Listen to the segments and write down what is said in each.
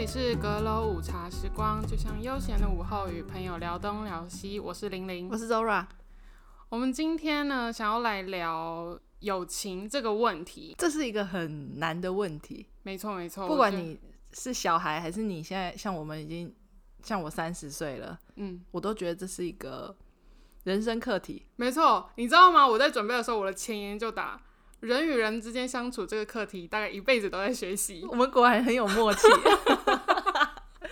这里是阁楼午茶时光，就像悠闲的午后，与朋友聊东聊西。我是玲玲，我是 Zora。我们今天呢，想要来聊友情这个问题。这是一个很难的问题。没错，没错。不管你是小孩，还是你现在像我们已经像我三十岁了，嗯，我都觉得这是一个人生课题。没错，你知道吗？我在准备的时候，我的前言就打。人与人之间相处这个课题，大概一辈子都在学习。我们果然很有默契，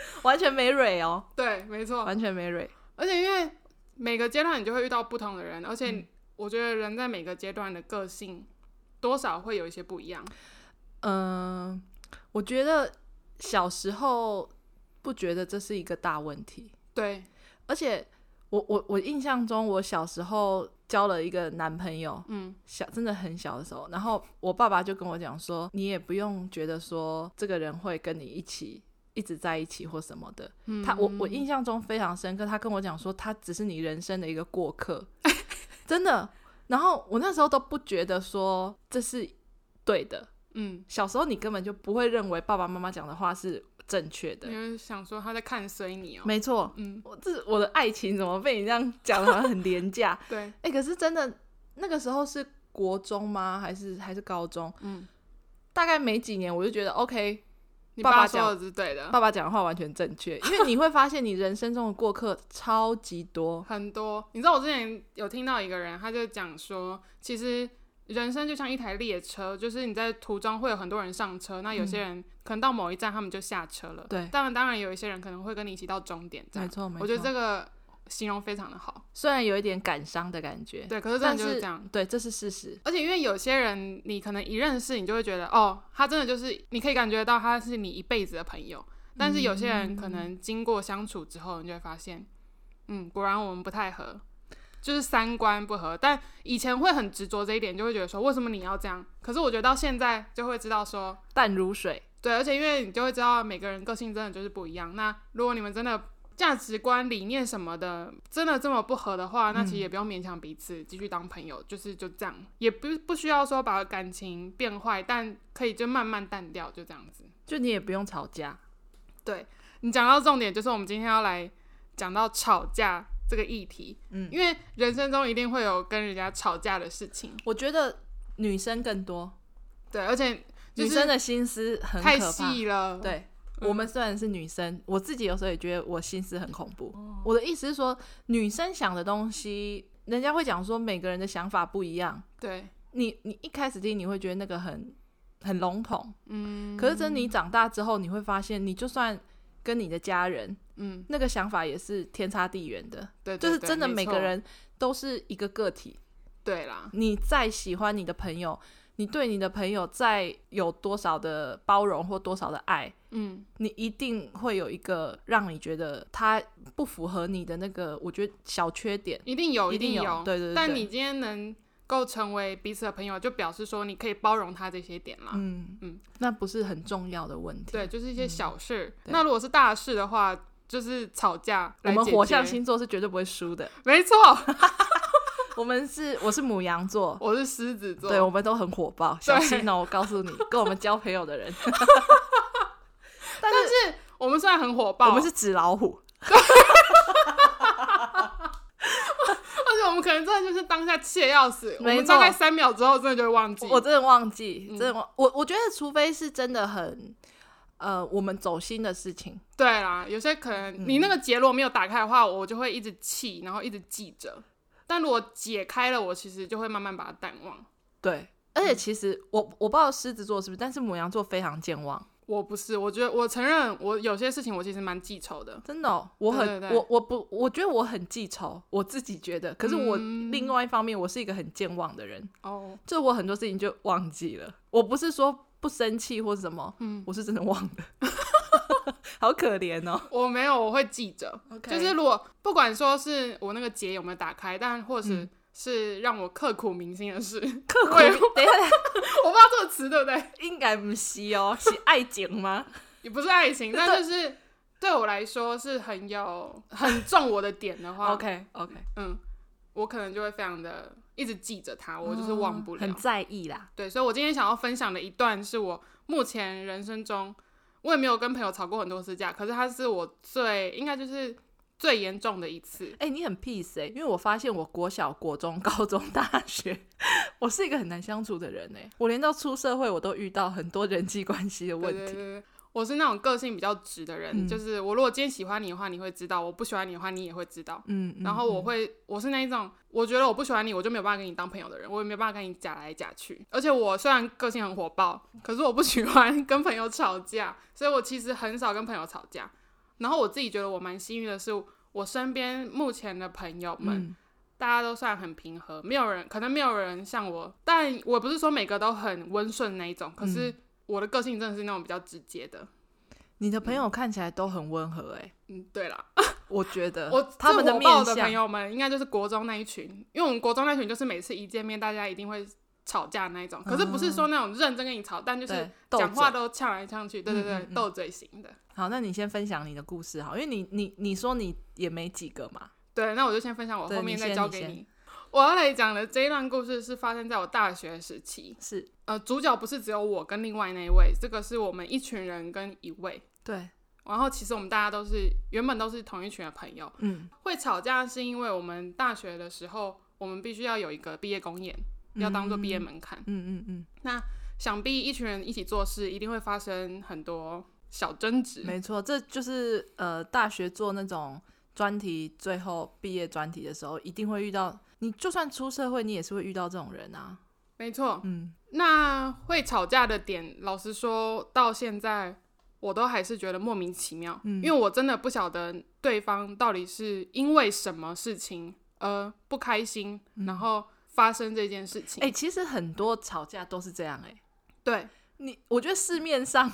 完全没蕊哦。对，没错，完全没蕊。而且因为每个阶段你就会遇到不同的人，而且我觉得人在每个阶段的个性多少会有一些不一样。嗯、呃，我觉得小时候不觉得这是一个大问题。对，而且我我我印象中，我小时候。交了一个男朋友，嗯，小真的很小的时候，然后我爸爸就跟我讲说，你也不用觉得说这个人会跟你一起一直在一起或什么的。嗯、他我我印象中非常深刻，他跟我讲说，他只是你人生的一个过客，真的。然后我那时候都不觉得说这是对的，嗯，小时候你根本就不会认为爸爸妈妈讲的话是。正确的，因为想说他在看衰你哦、喔。没错，嗯，我这我的爱情怎么被你这样讲的很廉价？对，哎、欸，可是真的那个时候是国中吗？还是还是高中？嗯，大概没几年，我就觉得 OK，你爸爸说的是对的，爸爸讲的话完全正确，因为你会发现你人生中的过客超级多，很多。你知道我之前有听到一个人，他就讲说，其实。人生就像一台列车，就是你在途中会有很多人上车，那有些人可能到某一站他们就下车了。对，当然当然有一些人可能会跟你一起到终点。没错没错，我觉得这个形容非常的好，虽然有一点感伤的感觉。对，可是真的就是这样。对，这是事实。而且因为有些人你可能一认识你就会觉得哦，他真的就是你可以感觉到他是你一辈子的朋友，但是有些人可能经过相处之后，你就会发现，嗯，果然我们不太合。就是三观不合，但以前会很执着这一点，就会觉得说，为什么你要这样？可是我觉得到现在就会知道说淡如水，对，而且因为你就会知道每个人个性真的就是不一样。那如果你们真的价值观、理念什么的真的这么不合的话，那其实也不用勉强彼此继续当朋友，嗯、就是就这样，也不不需要说把感情变坏，但可以就慢慢淡掉，就这样子。就你也不用吵架。对，你讲到重点，就是我们今天要来讲到吵架。这个议题，嗯，因为人生中一定会有跟人家吵架的事情。我觉得女生更多，对，而且女生的心思很太细了。对，嗯，我们虽然是女生，我自己有时候也觉得我心思很恐怖。哦，我的意思是说，女生想的东西，人家会讲说每个人的想法不一样。对，你，你一开始听你会觉得那个很很笼统，嗯，可是等你长大之后，你会发现，你就算跟你的家人。嗯，那个想法也是天差地远的，对，就是真的每个人都是一个个体，对啦。你再喜欢你的朋友，你对你的朋友再有多少的包容或多少的爱，嗯，你一定会有一个让你觉得他不符合你的那个，我觉得小缺点，一定有，一定有，定有，对对对。但你今天能够成为彼此的朋友，就表示说你可以包容他这些点啦。嗯嗯，那不是很重要的问题，对，就是一些小事。嗯，那如果是大事的话。就是吵架，我们火象星座是绝对不会输的。没错，我们是我是母羊座，我是狮子座，对，我们都很火爆，小心哦！我告诉你，跟我们交朋友的人。但是，我们虽然很火爆，我们是纸老虎。而且我们可能真的就是当下气得要死，我们大概三秒之后真的就会忘记。我真的忘记，真的忘。嗯、我我觉得，除非是真的很。呃，我们走心的事情，对啦，有些可能你那个结罗没有打开的话，嗯、我就会一直气，然后一直记着。但如果解开了，我其实就会慢慢把它淡忘。对，而且其实我我不知道狮子座是不是，但是母羊座非常健忘。我不是，我觉得我承认，我有些事情我其实蛮记仇的。真的、哦，我很对对对我我不，我觉得我很记仇，我自己觉得。可是我另外一方面，我是一个很健忘的人。哦、嗯，就我很多事情就忘记了。我不是说。不生气或什么，嗯，我是真的忘了，好可怜哦。我没有，我会记着。就是如果不管说是我那个结有没有打开，但或者是、嗯、是让我刻骨铭心的事，刻骨。等一下，我不知道这个词对不对？应该不是哦，是爱情吗？也不是爱情，但就是对我来说是很有很重我的点的话，OK OK，嗯，我可能就会非常的。一直记着它，我就是忘不了，很在意啦。对，所以我今天想要分享的一段，是我目前人生中，我也没有跟朋友吵过很多次架，可是他是我最应该就是最严重的一次。哎、欸，你很 peace 哎、欸，因为我发现我国小、国中、高中、大学，我是一个很难相处的人哎、欸，我连到出社会我都遇到很多人际关系的问题。我是那种个性比较直的人，嗯、就是我如果今天喜欢你的话，你会知道；我不喜欢你的话，你也会知道。嗯，然后我会，我是那一种，我觉得我不喜欢你，我就没有办法跟你当朋友的人，我也没有办法跟你假来假去。而且我虽然个性很火爆，可是我不喜欢 跟朋友吵架，所以我其实很少跟朋友吵架。然后我自己觉得我蛮幸运的是，我身边目前的朋友们，嗯、大家都算很平和，没有人，可能没有人像我，但我不是说每个都很温顺那一种，可是。嗯我的个性真的是那种比较直接的。你的朋友看起来都很温和哎、欸。嗯，对啦，我觉得 我他们的面相的朋友们应该就是国中那一群，因为我们国中那群就是每次一见面大家一定会吵架那一种，可是不是说那种认真跟你吵，嗯、但就是讲话都呛来呛去，对对对，斗嘴型的。好，那你先分享你的故事好，因为你你你说你也没几个嘛。对，那我就先分享我后面再交给你。你我要来讲的这一段故事是发生在我大学时期，是。呃，主角不是只有我跟另外那一位，这个是我们一群人跟一位，对，然后其实我们大家都是原本都是同一群的朋友，嗯，会吵架是因为我们大学的时候，我们必须要有一个毕业公演，嗯、要当做毕业门槛，嗯嗯嗯，嗯，那想必一群人一起做事，一定会发生很多小争执，没错，这就是呃，大学做那种专题，最后毕业专题的时候，一定会遇到。你就算出社会，你也是会遇到这种人啊。没错，嗯，那会吵架的点，老实说到现在，我都还是觉得莫名其妙。嗯，因为我真的不晓得对方到底是因为什么事情而不开心，嗯，然后发生这件事情。哎，欸，其实很多吵架都是这样，欸。哎，对你，我觉得市面上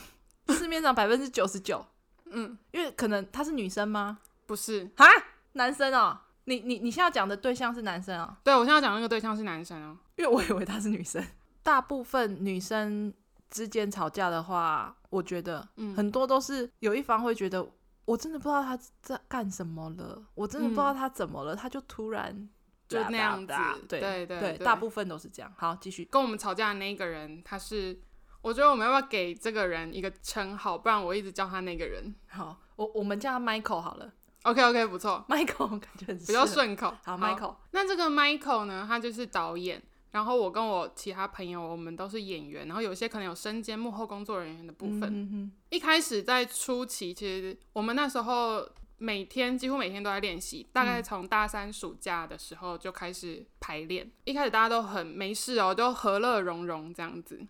市面上百分之九十九，嗯，因为可能她是女生吗？不是啊，男生哦。你你你现在讲的对象是男生啊？对，我现在讲那个对象是男生啊，因为我以为他是女生。大部分女生之间吵架的话，我觉得嗯很多都是有一方会觉得，我真的不知道他在干什么了，我真的不知道他怎么了，他就突然就那样子。对对对，大部分都是这样。好，继续。跟我们吵架的那一个人，他是，我觉得我们要不要给这个人一个称号？不然我一直叫他那个人。好，我我们叫他 Michael 好了。OK OK，不错，Michael 感觉很比较顺口。好，Michael。那这个 Michael 呢，他就是导演。然后我跟我其他朋友，我们都是演员。然后有些可能有身兼幕后工作人员的部分。嗯、哼哼一开始在初期，其实我们那时候每天几乎每天都在练习。大概从大三暑假的时候就开始排练。嗯、一开始大家都很没事哦，都和乐融融这样子。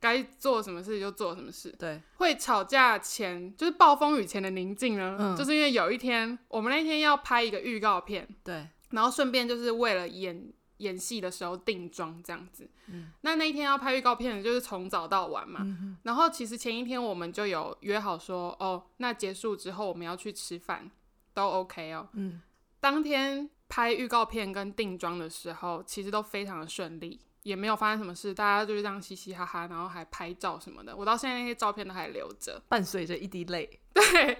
该做什么事就做什么事。对，会吵架前就是暴风雨前的宁静呢，嗯、就是因为有一天我们那天要拍一个预告片，对，然后顺便就是为了演演戏的时候定妆这样子。嗯，那那一天要拍预告片就是从早到晚嘛。嗯、然后其实前一天我们就有约好说，哦，那结束之后我们要去吃饭，都 OK 哦。嗯，当天拍预告片跟定妆的时候，其实都非常的顺利。也没有发生什么事，大家就是这样嘻嘻哈哈，然后还拍照什么的。我到现在那些照片都还留着，伴随着一滴泪。对，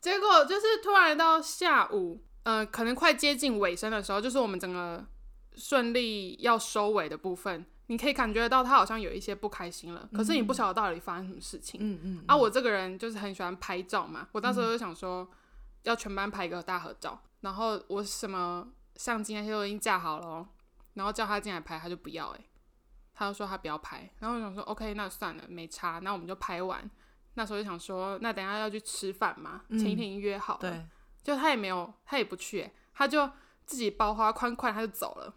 结果就是突然到下午，呃，可能快接近尾声的时候，就是我们整个顺利要收尾的部分，你可以感觉到他好像有一些不开心了。可是你不晓得到底发生什么事情。嗯嗯。啊，我这个人就是很喜欢拍照嘛，我当时就想说要全班拍一个大合照，然后我什么相机那些都已经架好了喔。然后叫他进来拍，他就不要哎、欸，他就说他不要拍。然后我想说，OK，那算了，没差，那我们就拍完。那时候就想说，那等下要去吃饭嘛，前一天已经约好了。对，就他也没有，他也不去、欸，他就自己包花宽宽，他就走了。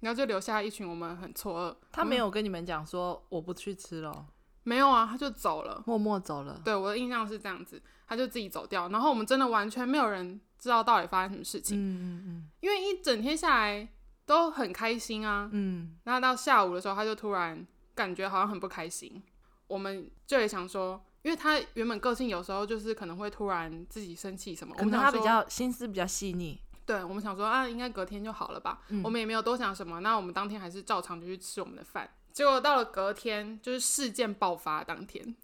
然后就留下一群我们很错愕。他没有跟你们讲说我不去吃了？没有啊，他就走了，默默走了。对，我的印象是这样子，他就自己走掉。然后我们真的完全没有人知道到底发生什么事情。嗯嗯嗯，因为一整天下来。都很开心啊，嗯，那到下午的时候，他就突然感觉好像很不开心。我们就也想说，因为他原本个性有时候就是可能会突然自己生气什么，可能他比较心思比较细腻。对，我们想说啊，应该隔天就好了吧。嗯，我们也没有多想什么，那我们当天还是照常就去吃我们的饭。结果到了隔天，就是事件爆发当天。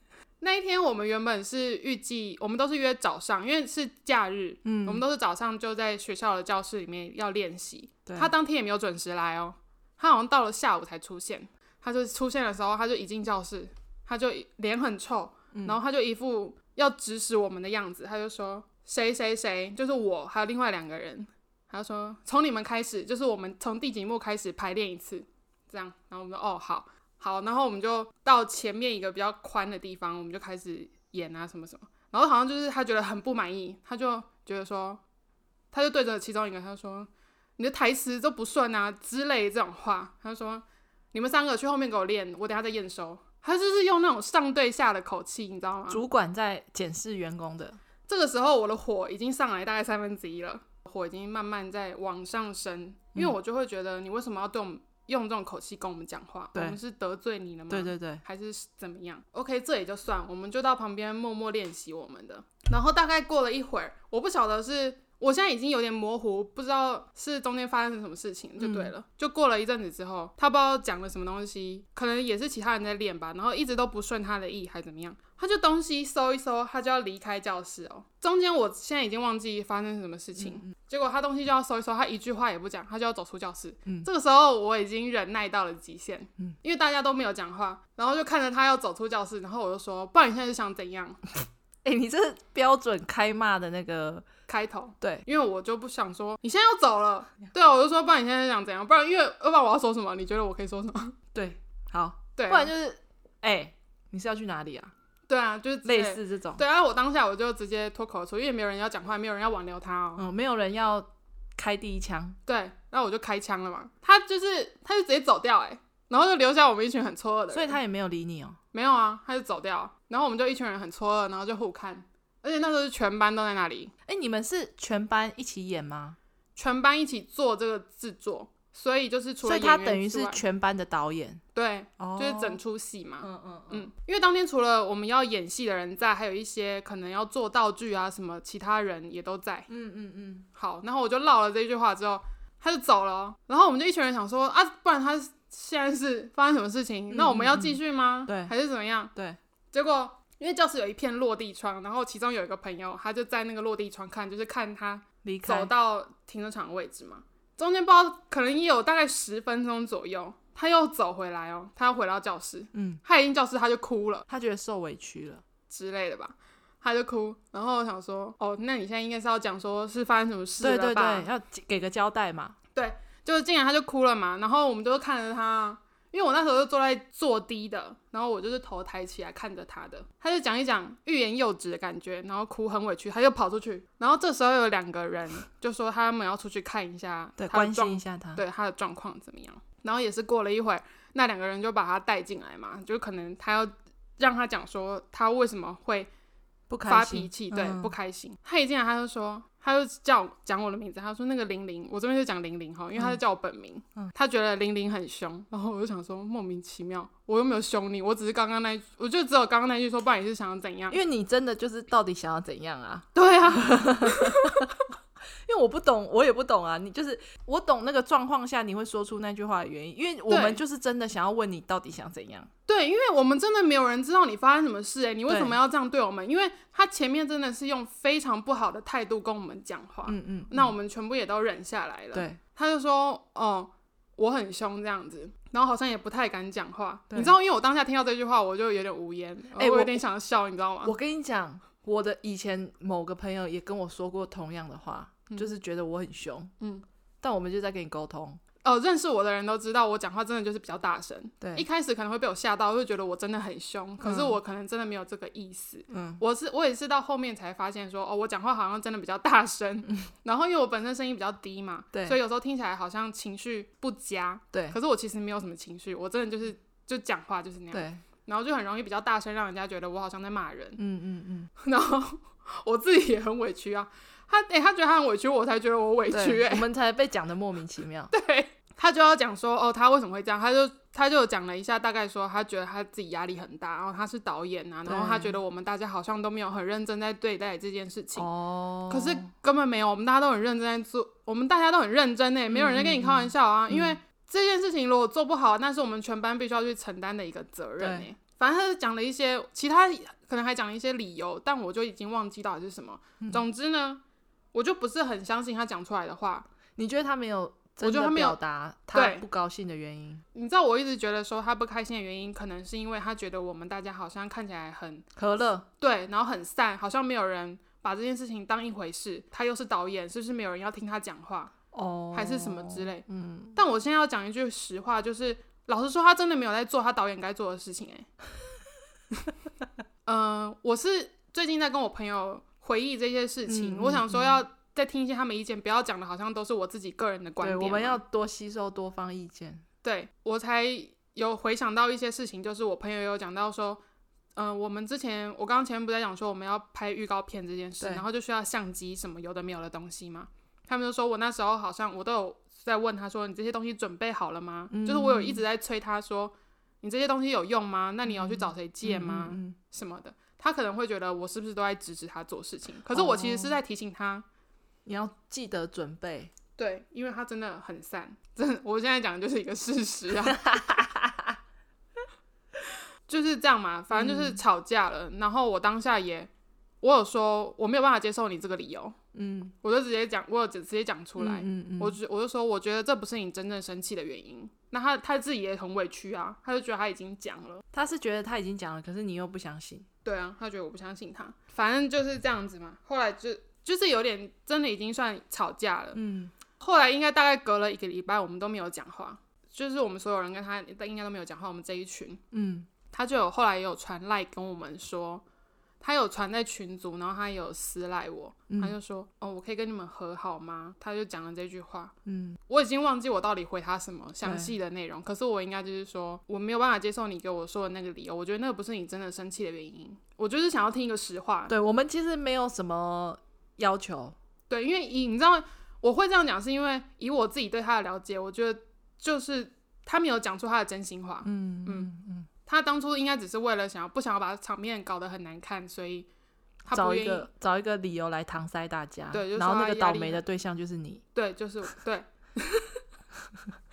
那一天我们原本是预计，我们都是约早上，因为是假日，嗯，我们都是早上就在学校的教室里面要练习。对他当天也没有准时来哦，他好像到了下午才出现。他就出现的时候，他就一进教室，他就脸很臭，嗯、然后他就一副要指使我们的样子，他就说谁谁谁，就是我还有另外两个人，他就说从你们开始，就是我们从第几幕开始排练一次，这样，然后我们说哦好好，然后我们就到前面一个比较宽的地方，我们就开始演啊什么什么，然后好像就是他觉得很不满意，他就觉得说，他就对着其中一个他说。你的台词都不顺啊之类的这种话，他说：“你们三个去后面给我练，我等下再验收。”他就是用那种上对下的口气，你知道吗？主管在检视员工的。这个时候，我的火已经上来大概三分之一了，火已经慢慢在往上升，因为我就会觉得，你为什么要对我们用这种口气跟我们讲话？我们是得罪你了吗？对对对，还是怎么样？OK，这也就算，我们就到旁边默默练习我们的。然后大概过了一会儿，我不晓得是。我现在已经有点模糊，不知道是中间发生什么事情就对了。嗯、就过了一阵子之后，他不知道讲了什么东西，可能也是其他人在练吧，然后一直都不顺他的意，还怎么样？他就东西收一收，他就要离开教室哦。中间我现在已经忘记发生什么事情，嗯、结果他东西就要收一收，他一句话也不讲，他就要走出教室。嗯、这个时候我已经忍耐到了极限，嗯、因为大家都没有讲话，然后就看着他要走出教室，然后我就说：“不然你现在是想怎样？” 哎、欸，你这标准开骂的那个。开头对，因为我就不想说你现在要走了，对啊，我就说不然你现在想怎样？不然因为要不然我要说什么？你觉得我可以说什么？对，好，对啊，不然就是哎、欸，你是要去哪里啊？对啊，就是类似这种。对啊，我当下我就直接脱口而出，因为没有人要讲话，没有人要挽留他哦，嗯，没有人要开第一枪，对，然后我就开枪了嘛。他就是他就直接走掉，哎，然后就留下我们一群很错愕的人，所以他也没有理你哦，没有啊，他就走掉，然后我们就一群人很错愕，然后就互看。而且那时候是全班都在那里。哎、欸，你们是全班一起演吗？全班一起做这个制作，所以就是除了他等于是全班的导演。对，哦、就是整出戏嘛。嗯嗯嗯。因为当天除了我们要演戏的人在，还有一些可能要做道具啊什么，其他人也都在。嗯嗯嗯。好，然后我就唠了这句话之后，他就走了。然后我们就一群人想说啊，不然他现在是发生什么事情？嗯、那我们要继续吗？对，还是怎么样？对。结果。因为教室有一片落地窗，然后其中有一个朋友，他就在那个落地窗看，就是看他走到停车场的位置嘛。中间不知道可能也有大概十分钟左右，他又走回来哦，他又回到教室，嗯，他一进教室他就哭了，他觉得受委屈了之类的吧，他就哭。然后我想说，哦，那你现在应该是要讲说是发生什么事了吧？对对对，要给个交代嘛。对，就是进来他就哭了嘛，然后我们都看着他。因为我那时候就坐在坐低的，然后我就是头抬起来看着他的，他就讲一讲欲言又止的感觉，然后哭很委屈，他就跑出去。然后这时候有两个人就说他们要出去看一下，对，关心一下他，对他的状况怎么样。然后也是过了一会儿，那两个人就把他带进来嘛，就可能他要让他讲说他为什么会发脾气，对，不开心。他一进来他就说。他就叫讲我的名字，他说那个玲玲，我这边就讲玲玲哈，因为他就叫我本名，嗯嗯、他觉得玲玲很凶，然后我就想说莫名其妙，我又没有凶你，我只是刚刚那一，我就只有刚刚那句说，不然你是想要怎样？因为你真的就是到底想要怎样啊？对啊。因为我不懂，我也不懂啊。你就是我懂那个状况下你会说出那句话的原因，因为我们就是真的想要问你到底想怎样。对，因为我们真的没有人知道你发生什么事，欸，诶，你为什么要这样对我们？因为他前面真的是用非常不好的态度跟我们讲话，嗯，嗯嗯，那我们全部也都忍下来了。对，他就说，哦，我很凶这样子，然后好像也不太敢讲话。你知道，因为我当下听到这句话，我就有点无言，哎，我有点想笑，你知道吗？我跟你讲，我的以前某个朋友也跟我说过同样的话。就是觉得我很凶，嗯，但我们就在跟你沟通。哦，认识我的人都知道，我讲话真的就是比较大声。对，一开始可能会被我吓到，会觉得我真的很凶，可是我可能真的没有这个意思。嗯，我是我也是到后面才发现说，哦，我讲话好像真的比较大声。嗯，然后因为我本身声音比较低嘛，对，所以有时候听起来好像情绪不佳。对，可是我其实没有什么情绪，我真的就是就讲话就是那样。对，然后就很容易比较大声，让人家觉得我好像在骂人。嗯嗯嗯，然后 我自己也很委屈啊。他哎、欸，他觉得他很委屈，我才觉得我委屈我们才被讲的莫名其妙。对，他就要讲说，哦，他为什么会这样？他就他就讲了一下，大概说他觉得他自己压力很大，然后他是导演啊，然后他觉得我们大家好像都没有很认真在对待这件事情。哦。可是根本没有，我们大家都很认真在做，我们大家都很认真哎，没有人在跟你开玩笑啊。嗯、因为这件事情如果做不好，那是我们全班必须要去承担的一个责任哎。对反正他是讲了一些其他，可能还讲了一些理由，但我就已经忘记到底是什么。嗯、总之呢。我就不是很相信他讲出来的话。你觉得他没有我觉得他没有表达他不高兴的原因。你知道，我一直觉得说他不开心的原因，可能是因为他觉得我们大家好像看起来很和乐，对，然后很散，好像没有人把这件事情当一回事。他又是导演，是不是没有人要听他讲话？哦，还是什么之类？嗯。但我现在要讲一句实话，就是老实说，他真的没有在做他导演该做的事情。哎，嗯，我是最近在跟我朋友回忆这些事情，嗯、我想说要。再听一些他们意见，不要讲的好像都是我自己个人的观点。我们要多吸收多方意见。对，我才有回想到一些事情，就是我朋友有讲到说，嗯、呃，我们之前我刚刚前面不在讲说我们要拍预告片这件事，然后就需要相机什么有的没有的东西嘛。他们就说我那时候好像我都有在问他说，你这些东西准备好了吗？嗯、就是我有一直在催他说，你这些东西有用吗？那你要去找谁借吗？嗯嗯嗯、什么的？他可能会觉得我是不是都在指使他做事情？可是我其实是在提醒他。你要记得准备，对，因为他真的很散，真的，我现在讲的就是一个事实啊，就是这样嘛，反正就是吵架了，嗯、然后我当下也，我有说我没有办法接受你这个理由，嗯，我就直接讲，我有直接讲出来，嗯嗯嗯，我就我就说，我觉得这不是你真正生气的原因，那他他自己也很委屈啊，他就觉得他已经讲了，他是觉得他已经讲了，可是你又不相信，对啊，他觉得我不相信他，反正就是这样子嘛，后来就。就是有点真的已经算吵架了，嗯，后来应该大概隔了一个礼拜，我们都没有讲话，就是我们所有人跟他应该都没有讲话，我们这一群，嗯，他就有后来也有传赖跟我们说，他有传在群组，然后他也有私赖我，嗯、他就说，哦，我可以跟你们和好吗？他就讲了这句话，嗯，我已经忘记我到底回他什么详细的内容，可是我应该就是说，我没有办法接受你给我说的那个理由，我觉得那个不是你真的生气的原因，我就是想要听一个实话，对，我们其实没有什么。要求。对，因为以你知道我会这样讲，是因为以我自己对他的了解，我觉得就是他没有讲出他的真心话。嗯嗯。嗯，他当初应该只是为了想要不想要把场面搞得很难看，所以他找一个找一个理由来搪塞大家。对，然后那个倒霉的对象就是你。对，就是对。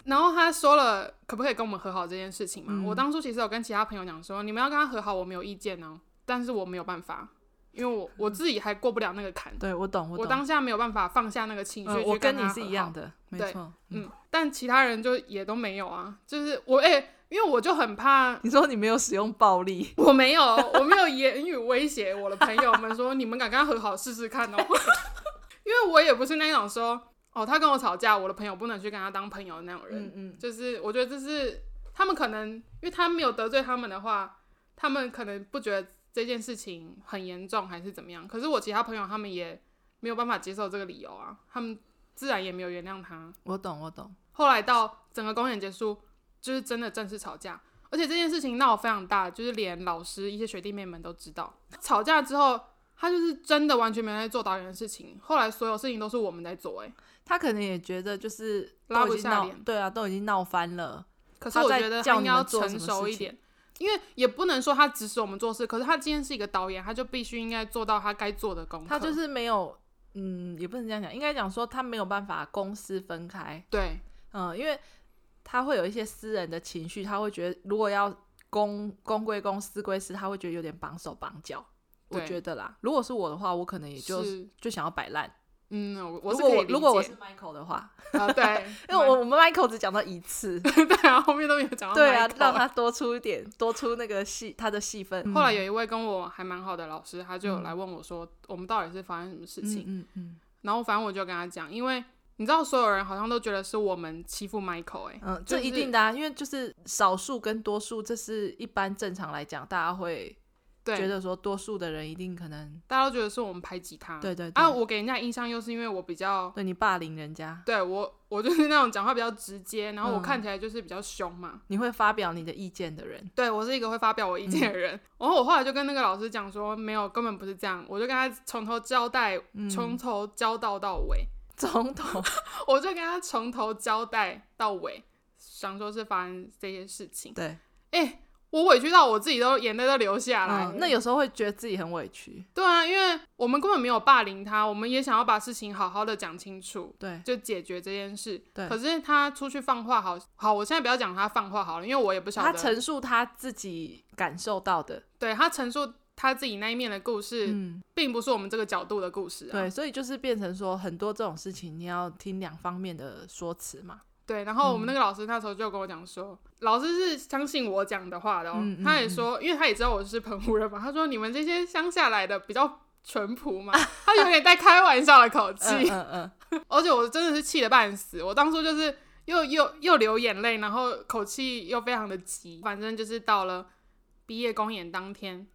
然后他说了，可不可以跟我们和好这件事情嘛？嗯、我当初其实有跟其他朋友讲说，你们要跟他和好，我没有意见呢，但是我没有办法。因为我我自己还过不了那个坎，对，我懂，我懂，我当下没有办法放下那个情绪，嗯，我跟你是一样的，没错，嗯，嗯，但其他人就也都没有啊，就是我哎、欸，因为我就很怕，你说你没有使用暴力，我没有，我没有言语威胁我的朋友们说你们敢跟他和好试试看哦，因为我也不是那种说哦，他跟我吵架，我的朋友不能去跟他当朋友的那种人，嗯嗯，就是我觉得这是他们可能，因为他没有得罪他们的话，他们可能不觉得。这件事情很严重还是怎么样？可是我其他朋友他们也没有办法接受这个理由啊，他们自然也没有原谅他。我懂，我懂。后来到整个公演结束，就是真的正式吵架，而且这件事情闹非常大，就是连老师一些学弟妹们都知道。吵架之后，他就是真的完全没有在做导演的事情。后来所有事情都是我们在做，哎，他可能也觉得就是拉不下脸，对啊，都已经闹翻了。可是我觉得他应该要成熟一点。因为也不能说他指使我们做事，可是他今天是一个导演，他就必须应该做到他该做的功课。他就是没有，嗯，也不能这样讲，应该讲说他没有办法公私分开。对，嗯，因为他会有一些私人的情绪，他会觉得如果要公公归公，私归私，他会觉得有点绑手绑脚。我觉得啦，如果是我的话，我可能也就是就想要摆烂。嗯，如果我如果我是 Michael 的话，啊对，因为我我们 Michael 只讲到一次，对啊，后面都没有讲到。对啊，让他多出一点，多出那个戏他的戏份。后来有一位跟我还蛮好的老师，他就来问我说，我们到底是发生什么事情？嗯嗯。然后反正我就跟他讲，因为你知道，所有人好像都觉得是我们欺负 Michael，哎，嗯，这一定的啊，因为就是少数跟多数，这是一般正常来讲，大家会。觉得说多数的人一定可能，大家都觉得是我们排挤他。对对对。啊，我给人家印象又是因为我比较对你霸凌人家。对我，我就是那种讲话比较直接，然后我看起来就是比较凶嘛。嗯、你会发表你的意见的人。对，我是一个会发表我意见的人。嗯、然后我后来就跟那个老师讲说，没有，根本不是这样。我就跟他从头交代，从、嗯、头交代到尾。从头，我就跟他从头交代到尾，想说是发生这些事情。对，哎、欸。我委屈到我自己都眼泪都流下来。嗯，那有时候会觉得自己很委屈。对啊，因为我们根本没有霸凌他，我们也想要把事情好好的讲清楚，对，就解决这件事。对，可是他出去放话好，好好，我现在不要讲他放话好了，因为我也不晓得。他陈述他自己感受到的，对，他陈述他自己那一面的故事，嗯，并不是我们这个角度的故事啊。对，所以就是变成说很多这种事情，你要听两方面的说辞嘛。对，然后我们那个老师那时候就跟我讲说，嗯、老师是相信我讲的话的哦。嗯嗯嗯，他也说，因为他也知道我是澎湖人嘛，他说你们这些乡下来的比较淳朴嘛，他有点带开玩笑的口气。嗯嗯，嗯。而且我真的是气得半死，我当初就是又又又流眼泪，然后口气又非常的急，反正就是到了毕业公演当天。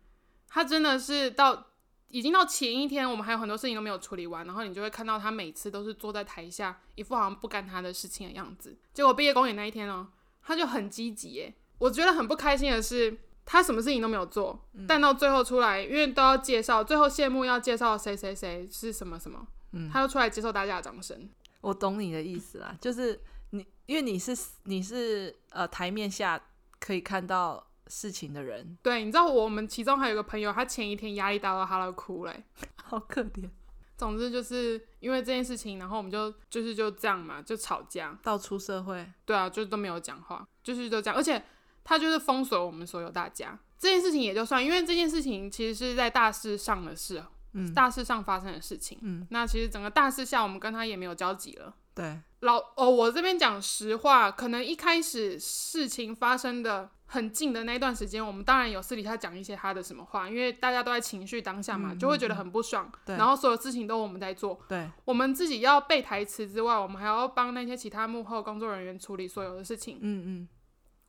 他真的是到已经到前一天，我们还有很多事情都没有处理完，然后你就会看到他每次都是坐在台下，一副好像不干他的事情的样子。结果毕业公演那一天呢，他就很积极耶。我觉得很不开心的是，他什么事情都没有做，嗯、但到最后出来，因为都要介绍，最后谢幕要介绍谁谁谁是什么什么，嗯，他就出来接受大家的掌声。我懂你的意思啦，就是你因为你是你是呃台面下可以看到。事情的人，对，你知道我们其中还有一个朋友，他前一天压力大到他都哭嘞，好可怜。总之就是因为这件事情，然后我们就就是就这样嘛，就吵架到出社会。对啊，就都没有讲话，就是就这样。而且他就是封锁我们所有大家，这件事情也就算，因为这件事情其实是在大事上的事，嗯，大事上发生的事情，嗯，那其实整个大事下，我们跟他也没有交集了。对，老哦，我这边讲实话，可能一开始事情发生的。很近的那段时间，我们当然有私底下讲一些他的什么话，因为大家都在情绪当下嘛，嗯、就会觉得很不爽。对，然后所有事情都我们在做。对，我们自己要背台词之外，我们还要帮那些其他幕后工作人员处理所有的事情。嗯嗯，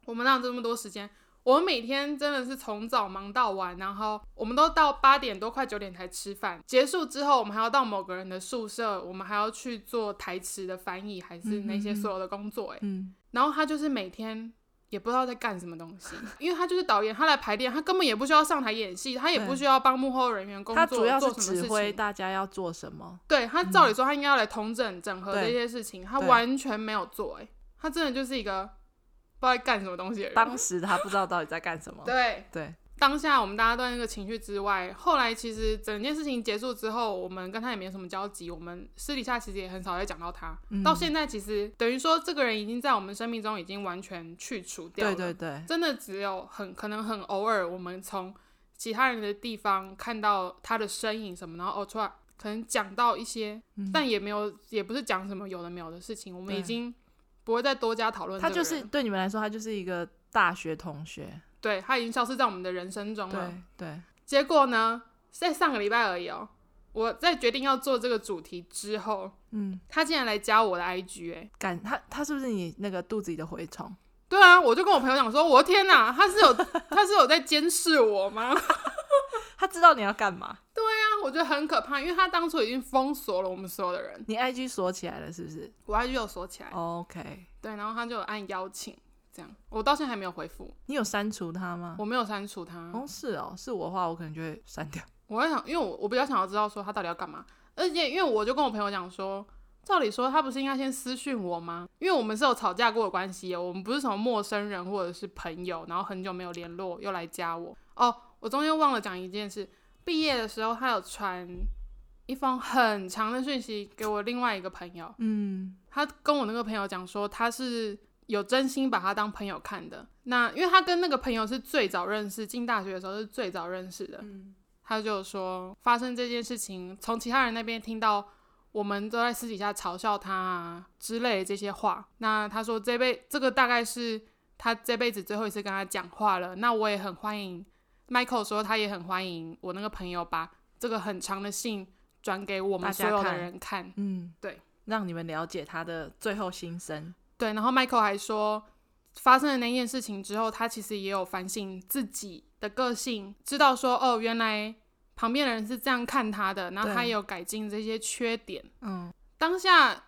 我们哪有这么多时间？我们每天真的是从早忙到晚，然后我们都到八点多快九点才吃饭。结束之后，我们还要到某个人的宿舍，我们还要去做台词的翻译，还是那些所有的工作。哎，嗯，然后他就是每天。也不知道在干什么东西，因为他就是导演，他来排练，他根本也不需要上台演戏，他也不需要帮幕后人员工作，他主要是指挥大家要做什么。对，他照理说他应该要来统整整合这些事情，他完全没有做，哎，他真的就是一个不知道在干什么东西的人。当时他不知道到底在干什么。对对。当下我们大家都在那个情绪之外，后来其实整件事情结束之后，我们跟他也没有什么交集，我们私底下其实也很少再讲到他。嗯、到现在其实等于说，这个人已经在我们生命中已经完全去除掉了。对对对，真的只有很可能很偶尔，我们从其他人的地方看到他的身影什么，然后哦出来可能讲到一些，嗯、但也没有，也不是讲什么有的没有的事情，我们已经不会再多加讨论。他就是对你们来说，他就是一个大学同学。对，他已经消失在我们的人生中了。对，对，结果呢，在上个礼拜而已哦。我在决定要做这个主题之后，嗯，他竟然来加我的 IG，哎，敢他他是不是你那个肚子里的蛔虫？对啊，我就跟我朋友讲说，我的天哪，他是有 他是有在监视我吗？他知道你要干嘛？对啊，我觉得很可怕，因为他当初已经封锁了我们所有的人。你 IG 锁起来了是不是？我 IG 有锁起来。OK，对，然后他就有按邀请。这样，我到现在还没有回复。你有删除他吗？我没有删除他。哦，是哦，是我的话，我可能就会删掉。我在想，因为我我比较想要知道说他到底要干嘛，而且因为我就跟我朋友讲说，照理说他不是应该先私讯我吗？因为我们是有吵架过的关系，我们不是什么陌生人或者是朋友，然后很久没有联络又来加我。哦，我中间忘了讲一件事，毕业的时候他有传一封很长的讯息给我另外一个朋友，嗯，他跟我那个朋友讲说他是。有真心把他当朋友看的，那因为他跟那个朋友是最早认识，进大学的时候是最早认识的。嗯，他就说发生这件事情，从其他人那边听到我们都在私底下嘲笑他啊之类的这些话。那他说这辈这个大概是他这辈子最后一次跟他讲话了。那我也很欢迎，Michael 说他也很欢迎我那个朋友把这个很长的信转给我们所有的人看。看嗯，对，让你们了解他的最后心声。对，然后 Michael 还说，发生了那件事情之后，他其实也有反省自己的个性，知道说，哦，原来旁边的人是这样看他的，然后他也有改进这些缺点。嗯，当下，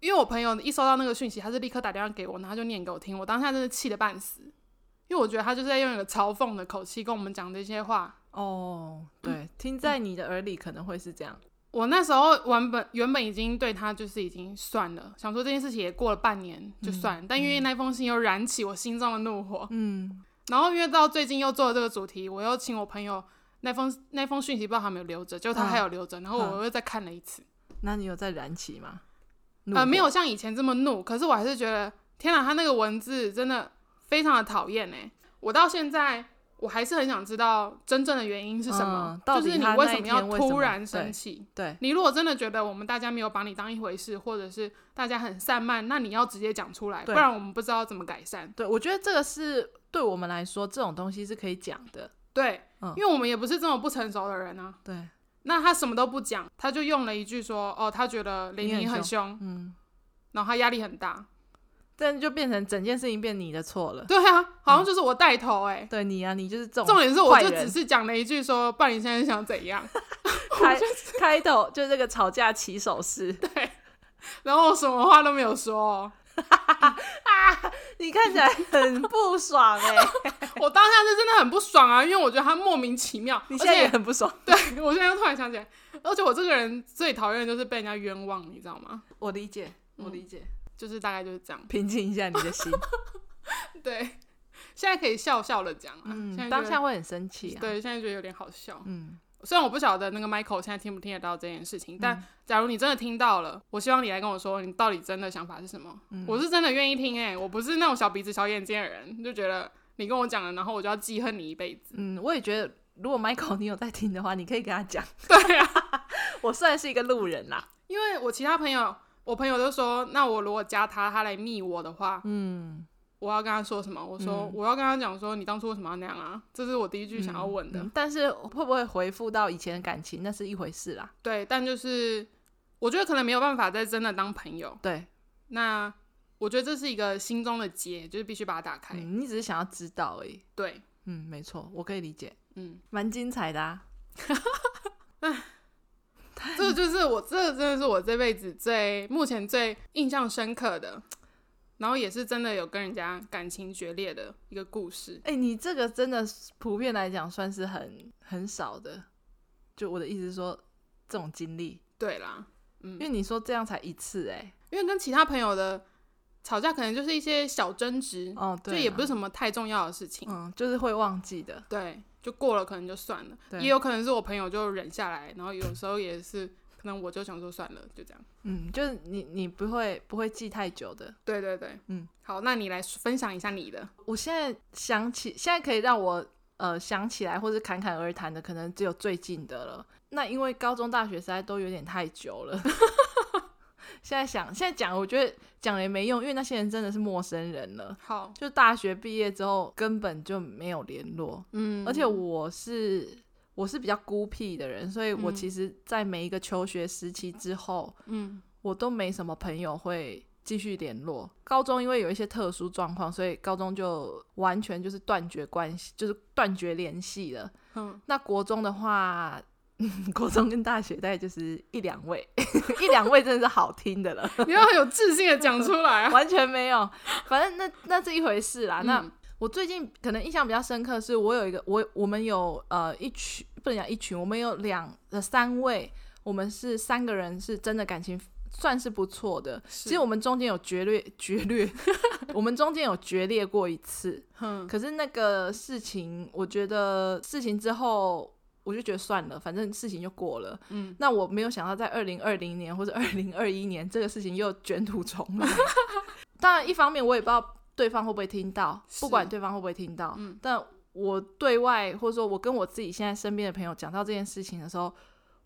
因为我朋友一收到那个讯息，他是立刻打电话给我，然后就念给我听，我当下真的气得半死，因为我觉得他就是在用一个嘲讽的口气跟我们讲这些话。哦，对，嗯，听在你的耳里可能会是这样。我那时候原本原本已经对他就是已经算了，想说这件事情也过了半年就算了，嗯、但因为那封信又燃起我心中的怒火，嗯，然后因为到最近又做了这个主题，我又请我朋友那封那封讯息不知道他有没有留着，就他还有留着，啊、然后我又再看了一次。那你有再燃起吗？呃，没有像以前这么怒，可是我还是觉得天哪，他那个文字真的非常的讨厌哎！我到现在我还是很想知道真正的原因是什么，嗯、就是你为什么要突然生气？对，你如果真的觉得我们大家没有把你当一回事，或者是大家很散漫，那你要直接讲出来，不然我们不知道怎么改善。对，我觉得这个是对我们来说，这种东西是可以讲的。对，嗯、因为我们也不是这种不成熟的人啊。对，那他什么都不讲，他就用了一句说：“哦，他觉得玲玲很凶，嗯，然后他压力很大。”但就变成整件事情变你的错了。对啊，好像就是我带头哎、欸嗯。对你啊，你就是这种。重点是，我就只是讲了一句说：“爸，你现在想怎样？” 开开头就这个吵架起手式。对，然后我什么话都没有说。啊，你看起来很不爽哎、欸！我当下是真的很不爽啊，因为我觉得他莫名其妙。你现在也很不爽。对，我现在又突然想起来，而且我这个人最讨厌就是被人家冤枉，你知道吗？我理解，我理解。嗯就是大概就是这样，平静一下你的心。对，现在可以笑笑的讲啊。嗯，现在当下会很生气啊。对，现在觉得有点好笑。嗯，虽然我不晓得那个 Michael 现在听不听得到这件事情，嗯、但假如你真的听到了，我希望你来跟我说，你到底真的想法是什么？嗯、我是真的愿意听诶、欸，我不是那种小鼻子小眼睛的人，就觉得你跟我讲了，然后我就要记恨你一辈子。嗯，我也觉得，如果 Michael 你有在听的话，你可以跟他讲。对啊，我算是一个路人啦，因为我其他朋友。我朋友就说：“那我如果加他，他来密我的话，嗯，我要跟他说什么？我说、嗯、我要跟他讲说，你当初为什么要那样啊？这是我第一句想要问的。嗯嗯、但是会不会回复到以前的感情，那是一回事啦。对，但就是我觉得可能没有办法再真的当朋友。对，那我觉得这是一个心中的结，就是必须把它打开、嗯。你只是想要知道而已。对，嗯，没错，我可以理解。嗯，蛮精彩的啊。唉。这个就是我，这个真的是我这辈子最目前最印象深刻的，然后也是真的有跟人家感情决裂的一个故事。哎、欸，你这个真的普遍来讲算是很很少的，就我的意思是说，这种经历。对啦，嗯，因为你说这样才一次、欸，哎，因为跟其他朋友的吵架可能就是一些小争执，哦，对，就也不是什么太重要的事情，嗯，就是会忘记的，对。就过了，可能就算了。也有可能是我朋友就忍下来，然后有时候也是，可能我就想说算了，就这样。嗯，就是你你不会不会记太久的。对对对，嗯，好，那你来分享一下你的。我现在想起，现在可以让我呃想起来或是侃侃而谈的，可能只有最近的了。那因为高中、大学实在都有点太久了。现在想，现在讲，我觉得讲了也没用，因为那些人真的是陌生人了。好，就大学毕业之后根本就没有联络。嗯，而且我是我是比较孤僻的人，所以我其实，在每一个求学时期之后，嗯，我都没什么朋友会继续联络。高中因为有一些特殊状况，所以高中就完全就是断绝关系，就是断绝联系了。嗯，那国中的话。国中跟大学大概就是一两位，一两位真的是好听的了。你要很有自信的讲出来啊！完全没有，反正那那是一回事啦。嗯、那我最近可能印象比较深刻，是我有一个我我们有呃一群不能讲一群，我们有两呃三位，我们是三个人是真的感情算是不错的。其实我们中间有决裂决裂，我们中间有决裂过一次。嗯，可是那个事情，我觉得事情之后。我就觉得算了，反正事情就过了。嗯，那我没有想到在二零二零年或者二零二一年，这个事情又卷土重来。当然，一方面我也不知道对方会不会听到，不管对方会不会听到，嗯，但我对外或者说我跟我自己现在身边的朋友讲到这件事情的时候，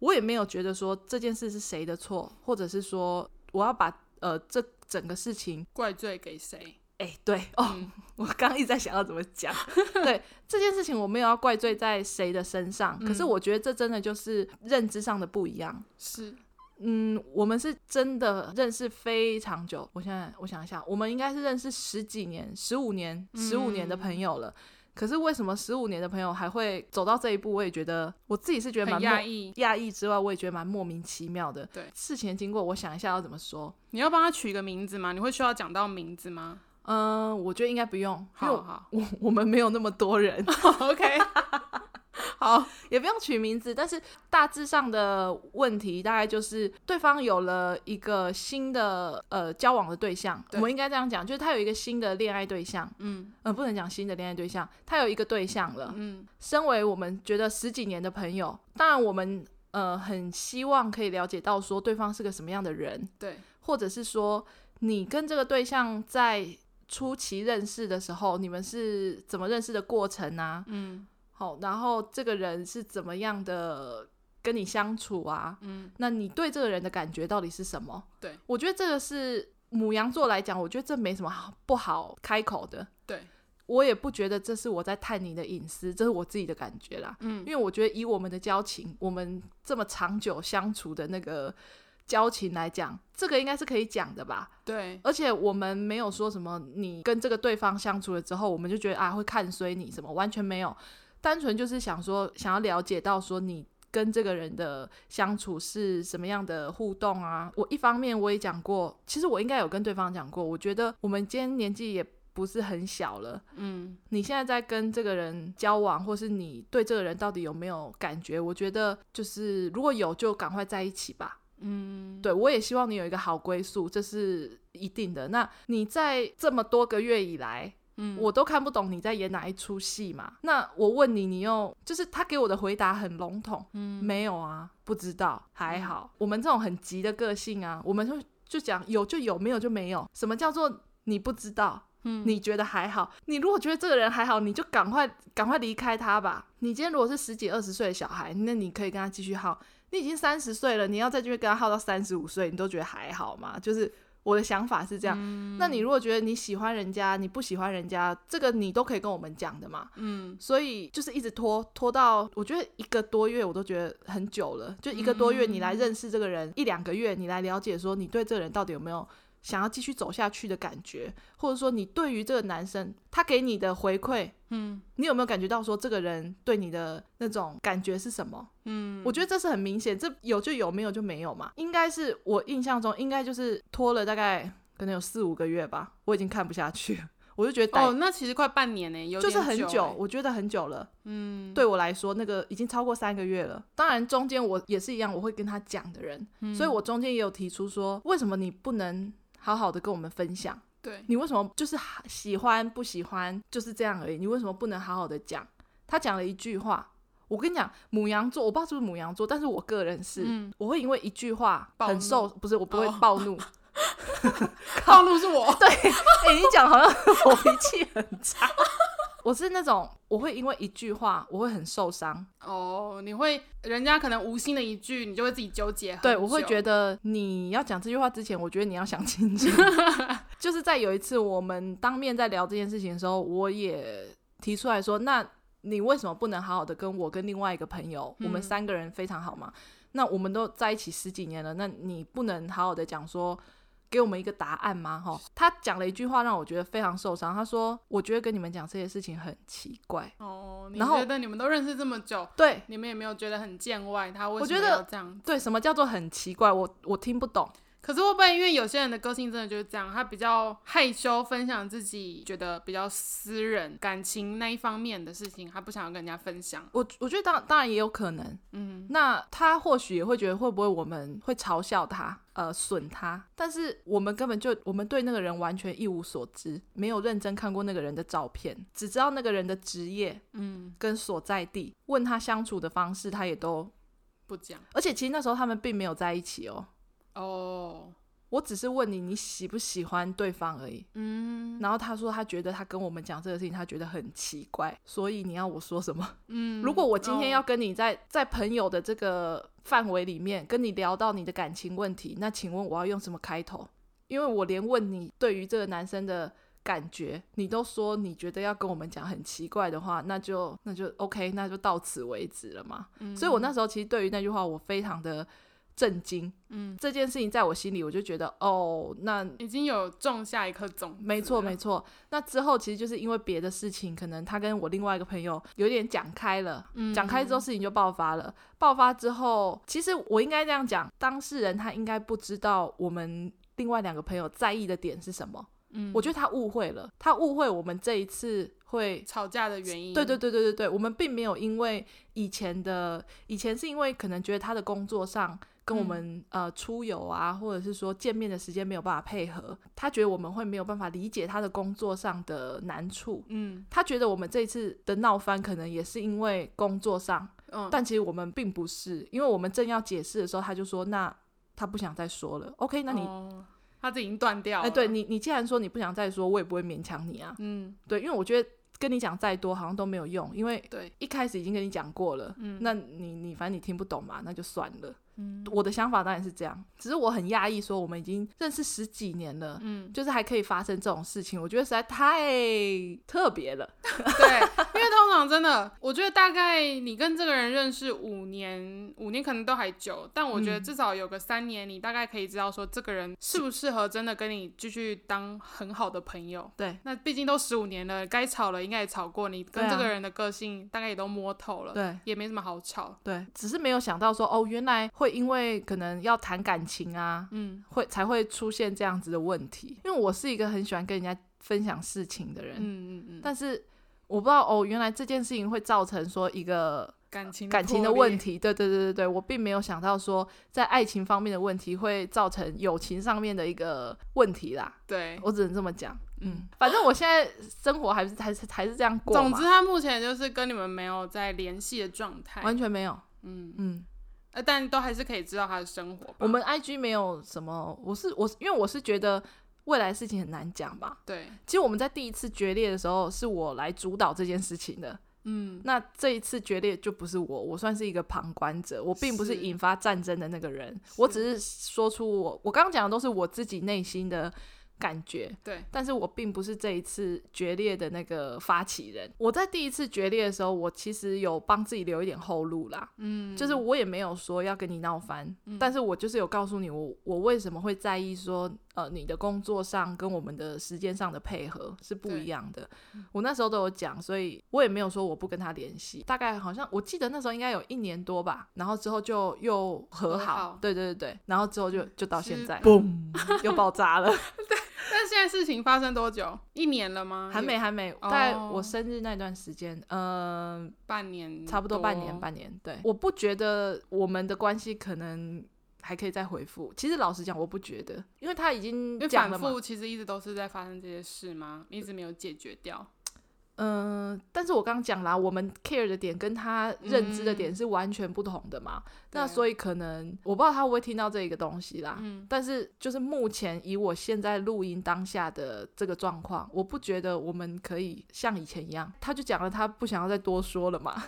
我也没有觉得说这件事是谁的错，或者是说我要把呃这整个事情怪罪给谁。哎、欸，对哦，嗯、我刚刚一直在想要怎么讲。对这件事情，我没有要怪罪在谁的身上，嗯、可是我觉得这真的就是认知上的不一样。是，嗯，我们是真的认识非常久。我现在我想一下，我们应该是认识十几年、十五年、十五年的朋友了。嗯、可是为什么十五年的朋友还会走到这一步？我也觉得我自己是觉得蛮压抑，压抑之外，我也觉得蛮莫名其妙的。对，事情的经过，我想一下要怎么说。你要帮他取一个名字吗？你会需要讲到名字吗？嗯，我觉得应该不用，好好，我 我们没有那么多人，OK，好，也不用取名字，但是大致上的问题大概就是对方有了一个新的呃交往的对象，对我们应该这样讲，就是他有一个新的恋爱对象，嗯，呃，不能讲新的恋爱对象，他有一个对象了，嗯，身为我们觉得十几年的朋友，当然我们呃很希望可以了解到说对方是个什么样的人，对，或者是说你跟这个对象在初期认识的时候，你们是怎么认识的过程啊？嗯，好，然后这个人是怎么样的跟你相处啊？嗯，那你对这个人的感觉到底是什么？对，我觉得这个是母羊座来讲，我觉得这没什么好不好开口的。对，我也不觉得这是我在探你的隐私，这是我自己的感觉啦。嗯，因为我觉得以我们的交情，我们这么长久相处的那个。交情来讲，这个应该是可以讲的吧？对，而且我们没有说什么，你跟这个对方相处了之后，我们就觉得啊会看衰你什么，完全没有，单纯就是想说，想要了解到说你跟这个人的相处是什么样的互动啊。我一方面我也讲过，其实我应该有跟对方讲过，我觉得我们今天年纪也不是很小了，嗯，你现在在跟这个人交往，或是你对这个人到底有没有感觉？我觉得就是如果有，就赶快在一起吧。嗯，对，我也希望你有一个好归宿，这是一定的。那你在这么多个月以来，嗯，我都看不懂你在演哪一出戏嘛？那我问你，你又就是他给我的回答很笼统，嗯，没有啊，不知道，还好。嗯，我们这种很急的个性啊，我们就就讲有就有，没有就没有。什么叫做你不知道？嗯，你觉得还好？你如果觉得这个人还好，你就赶快赶快离开他吧。你今天如果是十几二十岁的小孩，那你可以跟他继续耗。你已经三十岁了，你要再继续跟他耗到三十五岁，你都觉得还好吗？就是我的想法是这样。嗯、那你如果觉得你喜欢人家，你不喜欢人家，这个你都可以跟我们讲的嘛。嗯，所以就是一直拖拖到，我觉得一个多月我都觉得很久了。就一个多月，你来认识这个人、嗯、一两个月，你来了解说你对这个人到底有没有想要继续走下去的感觉，或者说你对于这个男生他给你的回馈，嗯，你有没有感觉到说这个人对你的那种感觉是什么？嗯，我觉得这是很明显，这有就有，没有就没有嘛。应该是我印象中，应该就是拖了大概可能有四五个月吧，我已经看不下去了，我就觉得哦，那其实快半年呢，有就是很久，我觉得很久了。嗯，对我来说，那个已经超过三个月了。当然中间我也是一样，我会跟他讲的人，嗯，所以我中间也有提出说，为什么你不能？好好的跟我们分享，对，你为什么就是喜欢不喜欢就是这样而已？你为什么不能好好的讲？他讲了一句话，我跟你讲，母羊座，我不知道是不是母羊座，但是我个人是，嗯、我会因为一句话很受，不是，我不会暴怒，暴怒是我，对，哎、欸，你讲好像我脾气很差。我是那种，我会因为一句话，我会很受伤。哦，你会，人家可能无心的一句，你就会自己纠结。对，我会觉得你要讲这句话之前，我觉得你要想清楚。就是在有一次我们当面在聊这件事情的时候，我也提出来说，那你为什么不能好好的跟我跟另外一个朋友，嗯、我们三个人非常好嘛？那我们都在一起十几年了，那你不能好好的讲说。给我们一个答案吗？哈，他讲了一句话让我觉得非常受伤。他说：“我觉得跟你们讲这些事情很奇怪。”哦，你觉得你们都认识这么久，对，你们也没有觉得很见外？他为什么要这样？对，什么叫做很奇怪？我我听不懂。可是会不会因为有些人的个性真的就是这样，他比较害羞分享自己觉得比较私人感情那一方面的事情，他不想要跟人家分享。我我觉得当当然也有可能，嗯，那他或许也会觉得会不会我们会嘲笑他，呃，损他？但是我们根本就我们对那个人完全一无所知，没有认真看过那个人的照片，只知道那个人的职业，嗯，跟所在地，问他相处的方式，他也都不讲。而且其实那时候他们并没有在一起哦。哦，oh. 我只是问你，你喜不喜欢对方而已。嗯，然后他说他觉得他跟我们讲这个事情，他觉得很奇怪，所以你要我说什么？嗯，如果我今天要跟你在、oh. 在朋友的这个范围里面跟你聊到你的感情问题，那请问我要用什么开头？因为我连问你对于这个男生的感觉，你都说你觉得要跟我们讲很奇怪的话，那就那就 OK，那就到此为止了嘛。嗯，所以我那时候其实对于那句话，我非常的。震惊，嗯，这件事情在我心里，我就觉得，哦，那已经有种下一颗种子。没错，没错。那之后其实就是因为别的事情，可能他跟我另外一个朋友有点讲开了，嗯，讲开之后事情就爆发了。爆发之后，其实我应该这样讲，当事人他应该不知道我们另外两个朋友在意的点是什么。嗯，我觉得他误会了，他误会我们这一次会吵架的原因。对对对对对对，我们并没有因为以前的，以前是因为可能觉得他的工作上。跟我们、嗯、呃出游啊，或者是说见面的时间没有办法配合，他觉得我们会没有办法理解他的工作上的难处。嗯，他觉得我们这一次的闹翻可能也是因为工作上，嗯，但其实我们并不是，因为我们正要解释的时候，他就说那他不想再说了。OK，那你。哦他这已经断掉了。哎、欸，对你，你既然说你不想再说，我也不会勉强你啊。嗯，对，因为我觉得跟你讲再多好像都没有用，因为对一开始已经跟你讲过了。嗯，那你你反正你听不懂嘛，那就算了。嗯，我的想法当然是这样，只是我很讶异，说我们已经认识十几年了，嗯，就是还可以发生这种事情，我觉得实在太特别了。对，因为通常真的，我觉得大概你跟这个人认识五年，五年可能都还久，但我觉得至少有个三年，你大概可以知道说这个人适不适合真的跟你继续当很好的朋友。对，那毕竟都十五年了，该吵了应该也吵过，你跟这个人的个性大概也都摸透了，对，也没什么好吵。对，只是没有想到说，哦，原来会。会因为可能要谈感情啊，嗯，会才会出现这样子的问题。因为我是一个很喜欢跟人家分享事情的人，嗯嗯嗯，但是我不知道哦，原来这件事情会造成说一个感情感情的问题。对对对对对，我并没有想到说在爱情方面的问题会造成友情上面的一个问题啦。对，我只能这么讲。嗯，反正我现在生活还是还是还是这样过。总之，他目前就是跟你们没有在联系的状态，完全没有。嗯嗯。但都还是可以知道他的生活。我们 IG 没有什么，我是我，因为我是觉得未来事情很难讲吧。对，其实我们在第一次决裂的时候，是我来主导这件事情的。嗯，那这一次决裂就不是我，我算是一个旁观者，我并不是引发战争的那个人，我只是说出我我刚刚讲的都是我自己内心的。感觉对，但是我并不是这一次决裂的那个发起人。我在第一次决裂的时候，我其实有帮自己留一点后路啦。嗯，就是我也没有说要跟你闹翻，嗯，但是我就是有告诉你我，我我为什么会在意说，呃，你的工作上跟我们的时间上的配合是不一样的。我那时候都有讲，所以我也没有说我不跟他联系。大概好像我记得那时候应该有一年多吧，然后之后就又和好。和好对对对对，然后之后就就到现在 嘣，又爆炸了。对。但现在事情发生多久？一年了吗？还没，还没。大概我生日那段时间，嗯、呃，半年，差不多半年，半年。对，我不觉得我们的关系可能还可以再回复。其实老实讲，我不觉得，因为他已经讲了嘛。反复其实一直都是在发生这些事吗？一直没有解决掉。嗯、呃，但是我刚刚讲啦，我们 care 的点跟他认知的点是完全不同的嘛。嗯、那所以可能我不知道他会不会听到这一个东西啦。嗯。但是就是目前以我现在录音当下的这个状况，我不觉得我们可以像以前一样。他就讲了，他不想要再多说了嘛。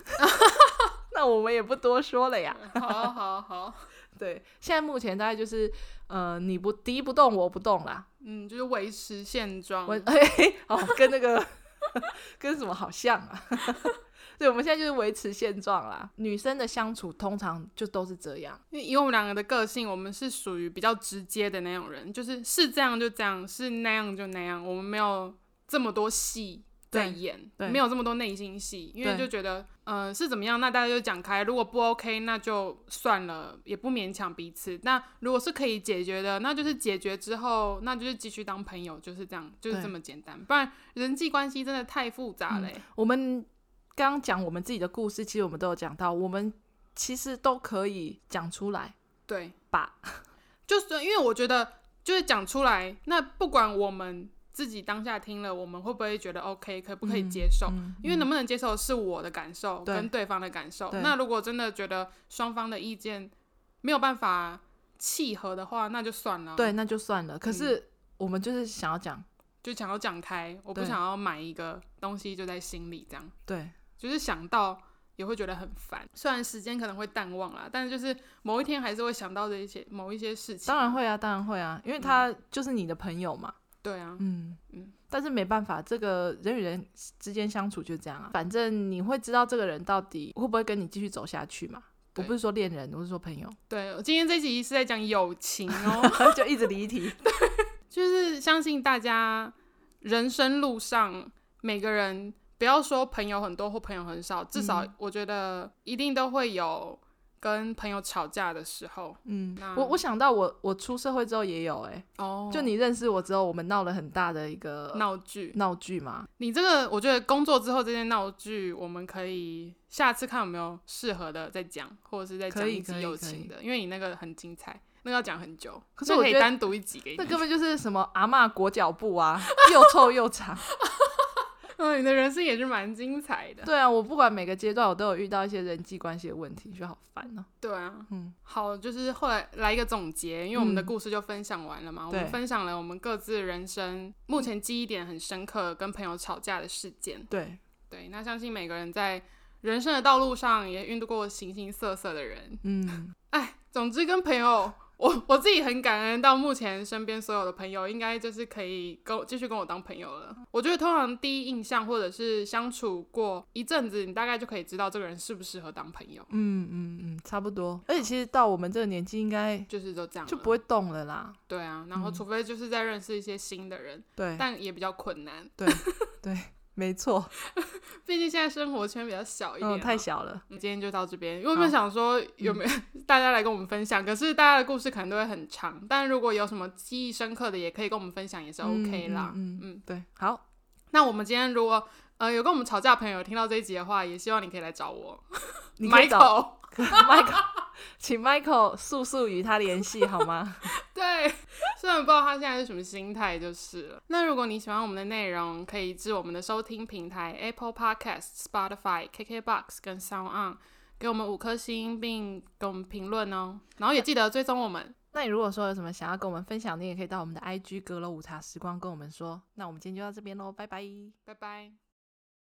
那我们也不多说了呀。好好好。对，现在目前大概就是呃，你不敌不动，我不动啦。嗯，就是维持现状。我 嘿嘿，哦，跟那个。跟什么好像啊？对，我们现在就是维持现状啦。女生的相处通常就都是这样，因为以我们两个的个性，我们是属于比较直接的那种人，就是是这样就这样，是那样就那样，我们没有这么多戏。在演，没有这么多内心戏，因为就觉得，呃，是怎么样，那大家就讲开。如果不 OK，那就算了，也不勉强彼此。那如果是可以解决的，那就是解决之后，那就是继续当朋友，就是这样，就是这么简单。不然人际关系真的太复杂了。嗯。我们刚刚讲我们自己的故事，其实我们都有讲到，我们其实都可以讲出来，对吧？就是因为我觉得，就是讲出来，那不管我们。自己当下听了，我们会不会觉得 OK？可不可以接受？嗯嗯、因为能不能接受是我的感受跟对方的感受。那如果真的觉得双方的意见没有办法契合的话，那就算了。对，那就算了。可是我们就是想要讲、嗯，就想要讲开。我不想要买一个东西就在心里这样。对，就是想到也会觉得很烦。虽然时间可能会淡忘啦，但是就是某一天还是会想到这一些某一些事情。当然会啊，当然会啊，因为他就是你的朋友嘛。对啊，嗯嗯，但是没办法，这个人与人之间相处就这样啊。反正你会知道这个人到底会不会跟你继续走下去嘛？我不是说恋人，我是说朋友。对，今天这集是在讲友情哦，就一直离题。对，就是相信大家人生路上每个人，不要说朋友很多或朋友很少，至少我觉得一定都会有。跟朋友吵架的时候，嗯，我我想到我我出社会之后也有哎、欸，哦，就你认识我之后，我们闹了很大的一个闹剧，闹剧嘛。你这个我觉得工作之后这件闹剧，我们可以下次看有没有适合的再讲，或者是再讲一集友情的，因为你那个很精彩，那个要讲很久，可是我可以单独一集给你。那根本就是什么阿嬷裹脚布啊，又臭又长。嗯，你的人生也是蛮精彩的。对啊，我不管每个阶段，我都有遇到一些人际关系的问题，就好烦哦、啊。对啊，嗯，好，就是后来来一个总结，因为我们的故事就分享完了嘛，嗯、我们分享了我们各自人生目前记忆点很深刻跟朋友吵架的事件。对对，那相信每个人在人生的道路上也遇到过形形色色的人。嗯，哎，总之跟朋友。我 我自己很感恩，到目前身边所有的朋友，应该就是可以跟继续跟我当朋友了。我觉得通常第一印象，或者是相处过一阵子，你大概就可以知道这个人适不适合当朋友。嗯嗯嗯，差不多。而且其实到我们这个年纪，应该就是都这样，就不会动了啦。对啊，然后除非就是在认识一些新的人，对，但也比较困难。对对。没错，毕竟现在生活圈比较小一点，嗯，太小了。今天就到这边，因为我们想说有没有 大家来跟我们分享，可是大家的故事可能都会很长，但如果有什么记忆深刻的，也可以跟我们分享，也是 OK 啦。嗯嗯，对，好。那我们今天如果呃有跟我们吵架的朋友听到这一集的话，也希望你可以来找我，你可以找 Michael，请 Michael 速速与他联系好吗？对。虽然不知道他现在是什么心态，就是了。那如果你喜欢我们的内容，可以至我们的收听平台 Apple Podcast、Spotify、KKBox 跟 Sound On，给我们五颗星，并给我们评论哦。然后也记得追踪我们。那你如果说有什么想要跟我们分享，你也可以到我们的 IG 阁楼午茶时光跟我们说。那我们今天就到这边喽，拜拜，拜拜。